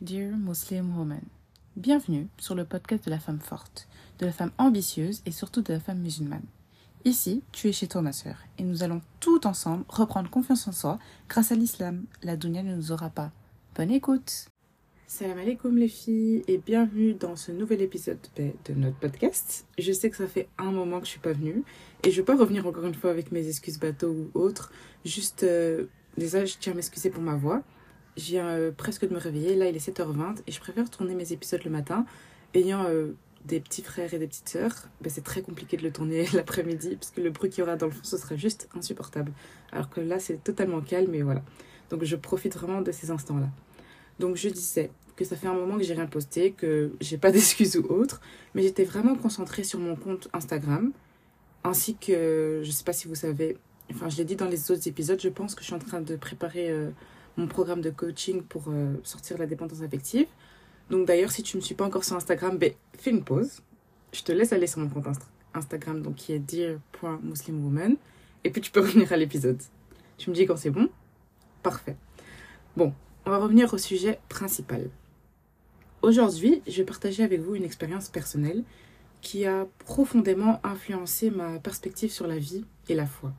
Dear Muslim Woman, bienvenue sur le podcast de la femme forte, de la femme ambitieuse et surtout de la femme musulmane. Ici, tu es chez toi ma sœur et nous allons tout ensemble reprendre confiance en soi grâce à l'islam. La dunya ne nous aura pas. Bonne écoute Salam alaikum les filles et bienvenue dans ce nouvel épisode de notre podcast. Je sais que ça fait un moment que je suis pas venue et je vais pas revenir encore une fois avec mes excuses bateau ou autres. Juste, euh, déjà je tiens à m'excuser pour ma voix. Je viens euh, presque de me réveiller, là il est 7h20 et je préfère tourner mes épisodes le matin. Ayant euh, des petits frères et des petites sœurs, ben, c'est très compliqué de le tourner l'après-midi parce que le bruit qu'il y aura dans le fond ce serait juste insupportable. Alors que là c'est totalement calme et voilà. Donc je profite vraiment de ces instants-là. Donc je disais que ça fait un moment que j'ai rien posté, que j'ai pas d'excuses ou autre, mais j'étais vraiment concentrée sur mon compte Instagram, ainsi que, je sais pas si vous savez, enfin je l'ai dit dans les autres épisodes, je pense que je suis en train de préparer euh, mon programme de coaching pour euh, sortir de la dépendance affective. Donc d'ailleurs, si tu ne me suis pas encore sur Instagram, ben, fais une pause. Je te laisse aller sur mon compte Instagram, donc qui est dear.muslimwoman. Et puis tu peux revenir à l'épisode. Tu me dis quand c'est bon Parfait. Bon, on va revenir au sujet principal. Aujourd'hui, je vais partager avec vous une expérience personnelle qui a profondément influencé ma perspective sur la vie et la foi.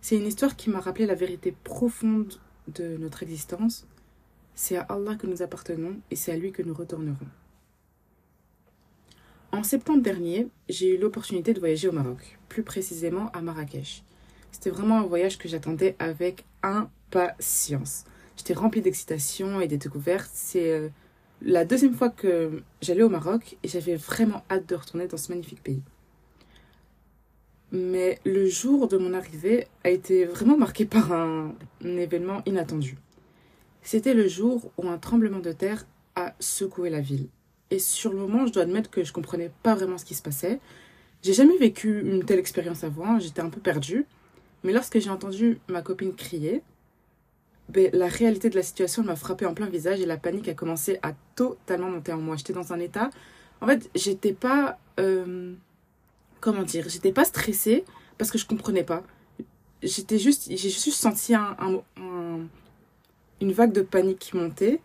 C'est une histoire qui m'a rappelé la vérité profonde de notre existence. C'est à Allah que nous appartenons et c'est à lui que nous retournerons. En septembre dernier, j'ai eu l'opportunité de voyager au Maroc, plus précisément à Marrakech. C'était vraiment un voyage que j'attendais avec impatience. J'étais remplie d'excitation et de découvertes. C'est euh, la deuxième fois que j'allais au Maroc et j'avais vraiment hâte de retourner dans ce magnifique pays. Mais le jour de mon arrivée a été vraiment marqué par un, événement inattendu. C'était le jour où un tremblement de terre a secoué la ville. Et sur le moment, je dois admettre que je comprenais pas vraiment ce qui se passait. J'ai jamais vécu une telle expérience avant, j'étais un peu perdue. Mais lorsque j'ai entendu ma copine crier, ben, la réalité de la situation m'a frappé en plein visage et la panique a commencé à totalement monter en moi. J'étais dans un état. En fait, j'étais pas. Euh, comment dire J'étais pas stressée parce que je comprenais pas. J'étais juste. J'ai juste senti un, une vague de panique qui montait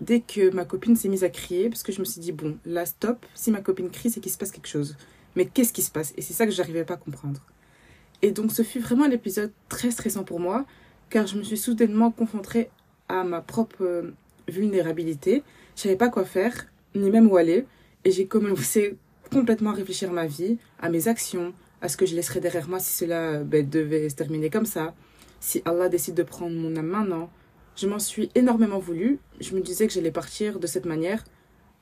dès que ma copine s'est mise à crier parce que je me suis dit, bon, là, stop. Si ma copine crie, c'est qu'il se passe quelque chose. Mais qu'est-ce qui se passe? Et c'est ça que j'arrivais pas à comprendre. Et donc, ce fut vraiment un épisode très stressant pour moi car je me suis soudainement confrontée à ma propre euh, vulnérabilité. Je savais pas quoi faire, ni même où aller, et j'ai commencé complètement réfléchir à ma vie, à mes actions, à ce que je laisserais derrière moi si cela ben, devait se terminer comme ça, si Allah décide de prendre mon âme maintenant. Je m'en suis énormément voulu. Je me disais que j'allais partir de cette manière,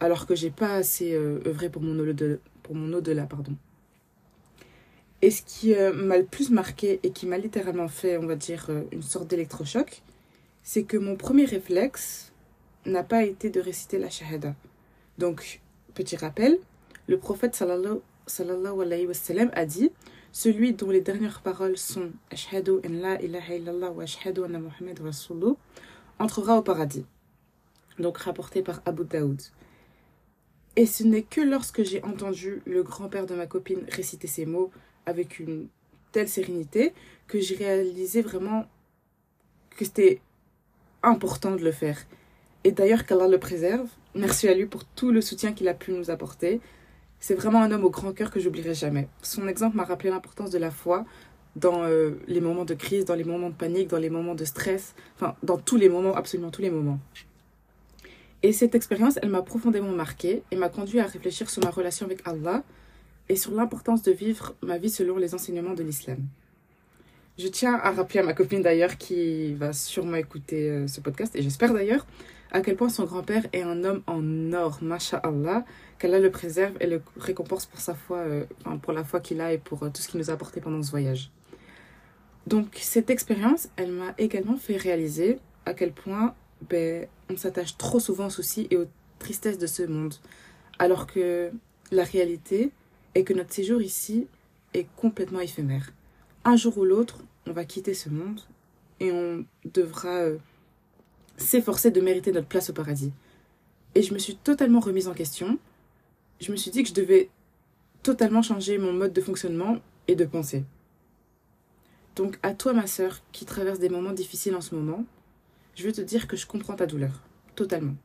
alors que j'ai pas assez euh, œuvré pour mon au-delà. Pour mon au-delà, pardon. Et ce qui euh, m'a le plus marqué et qui m'a littéralement fait, on va dire, euh, une sorte d'électrochoc, c'est que mon premier réflexe n'a pas été de réciter la shahada. Donc, petit rappel, le prophète sallallahu, alayhi wa a dit Celui dont les dernières paroles sont Ashhadu en la ilaha illallah wa ashhadu anna Muhammad rasulullah entrera au paradis. Donc, rapporté par Abu Daoud. Et ce n'est que lorsque j'ai entendu le grand-père de ma copine réciter ces mots avec une telle sérénité que j'ai réalisé vraiment que c'était important de le faire. Et d'ailleurs, qu'Allah le préserve. Merci à lui pour tout le soutien qu'il a pu nous apporter. C'est vraiment un homme au grand cœur que j'oublierai jamais. Son exemple m'a rappelé l'importance de la foi dans euh, les moments de crise, dans les moments de panique, dans les moments de stress, enfin, dans tous les moments, absolument tous les moments. Et cette expérience, elle m'a profondément marquée et m'a conduit à réfléchir sur ma relation avec Allah, et sur l'importance de vivre ma vie selon les enseignements de l'islam. Je tiens à rappeler à ma copine d'ailleurs qui va sûrement écouter euh, ce podcast, et j'espère d'ailleurs, à quel point son grand-père est un homme en or, masha'Allah, qu'Allah le préserve et le récompense pour sa foi, euh, pour la foi qu'il a et pour euh, tout ce qu'il nous a apporté pendant ce voyage. Donc cette expérience, elle m'a également fait réaliser à quel point ben, on s'attache trop souvent aux soucis et aux tristesses de ce monde, alors que la réalité, et que notre séjour ici est complètement éphémère. Un jour ou l'autre, on va quitter ce monde et on devra euh, s'efforcer de mériter notre place au paradis. Et je me suis totalement remise en question. Je me suis dit que je devais totalement changer mon mode de fonctionnement et de pensée. Donc à toi ma sœur qui traverse des moments difficiles en ce moment, je veux te dire que je comprends ta douleur, totalement.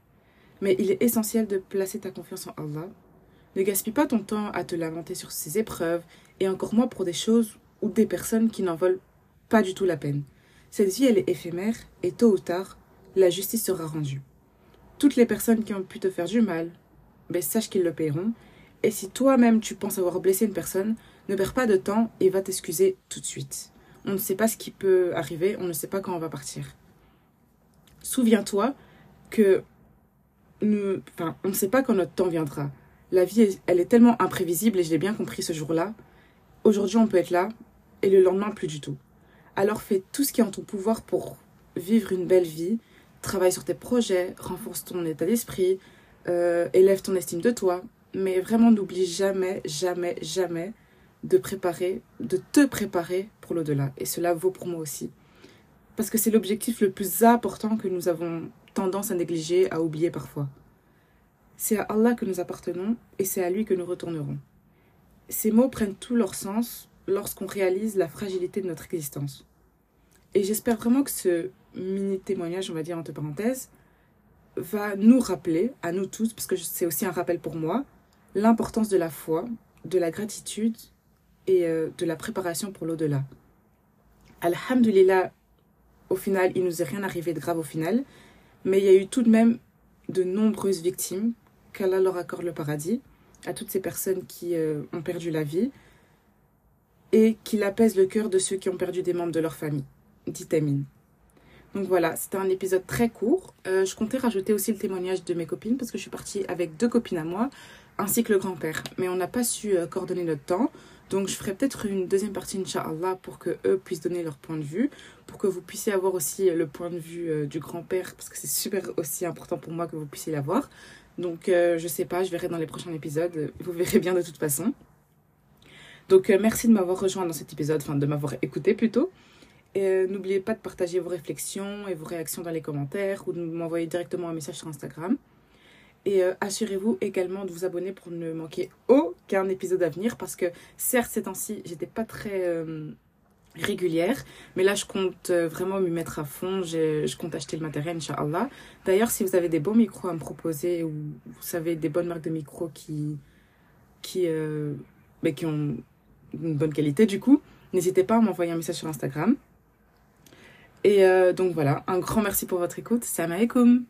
Mais il est essentiel de placer ta confiance en Allah. Ne gaspille pas ton temps à te lamenter sur ces épreuves, et encore moins pour des choses ou des personnes qui n'en valent pas du tout la peine. Cette vie, elle est éphémère, et tôt ou tard, la justice sera rendue. Toutes les personnes qui ont pu te faire du mal, ben, sache qu'ils le paieront. Et si toi-même tu penses avoir blessé une personne, ne perds pas de temps et va t'excuser tout de suite. On ne sait pas ce qui peut arriver, on ne sait pas quand on va partir. Souviens-toi que enfin, on ne sait pas quand notre temps viendra. La vie, elle est tellement imprévisible et je l'ai bien compris ce jour-là. Aujourd'hui, on peut être là et le lendemain, plus du tout. Alors fais tout ce qui est en ton pouvoir pour vivre une belle vie. Travaille sur tes projets, renforce ton état d'esprit, euh, élève ton estime de toi. Mais vraiment, n'oublie jamais, jamais, jamais de préparer, de te préparer pour l'au-delà. Et cela vaut pour moi aussi. Parce que c'est l'objectif le plus important que nous avons tendance à négliger, à oublier parfois. C'est à Allah que nous appartenons et c'est à lui que nous retournerons. Ces mots prennent tout leur sens lorsqu'on réalise la fragilité de notre existence. Et j'espère vraiment que ce mini témoignage, on va dire entre parenthèses, va nous rappeler, à nous tous, parce que c'est aussi un rappel pour moi, l'importance de la foi, de la gratitude et euh, de la préparation pour l'au-delà. Alhamdulillah, au final, il nous est rien arrivé de grave au final, mais il y a eu tout de même de nombreuses victimes, qu'Allah leur accorde le paradis, à toutes ces personnes qui euh, ont perdu la vie, et qu'il apaise le cœur de ceux qui ont perdu des membres de leur famille, dit Amin. Donc voilà, c'était un épisode très court. Euh, je comptais rajouter aussi le témoignage de mes copines parce que je suis partie avec deux copines à moi, ainsi que le grand-père. Mais on n'a pas su coordonner notre temps. Donc je ferai peut-être une deuxième partie, Inch'Allah, pour que eux puissent donner leur point de vue, pour que vous puissiez avoir aussi le point de vue euh, du grand-père, parce que c'est super aussi important pour moi que vous puissiez l'avoir. Donc euh, je sais pas, je verrai dans les prochains épisodes, vous verrez bien de toute façon. Donc euh, merci de m'avoir rejoint dans cet épisode, enfin de m'avoir écouté plutôt. Et n'oubliez pas de partager vos réflexions et vos réactions dans les commentaires ou de m'envoyer directement un message sur Instagram. Et euh, assurez-vous également de vous abonner pour ne manquer aucun épisode à venir parce que certes ces temps-ci j'étais pas très euh, régulière mais là je compte euh, vraiment m'y mettre à fond. Je, compte acheter le matériel Inch'Allah. D'ailleurs si vous avez des bons micros à me proposer ou vous savez des bonnes marques de micros qui qui, mais qui ont une bonne qualité du coup n'hésitez pas à m'envoyer un message sur Instagram et donc voilà un grand merci pour votre écoute. Salam alaikum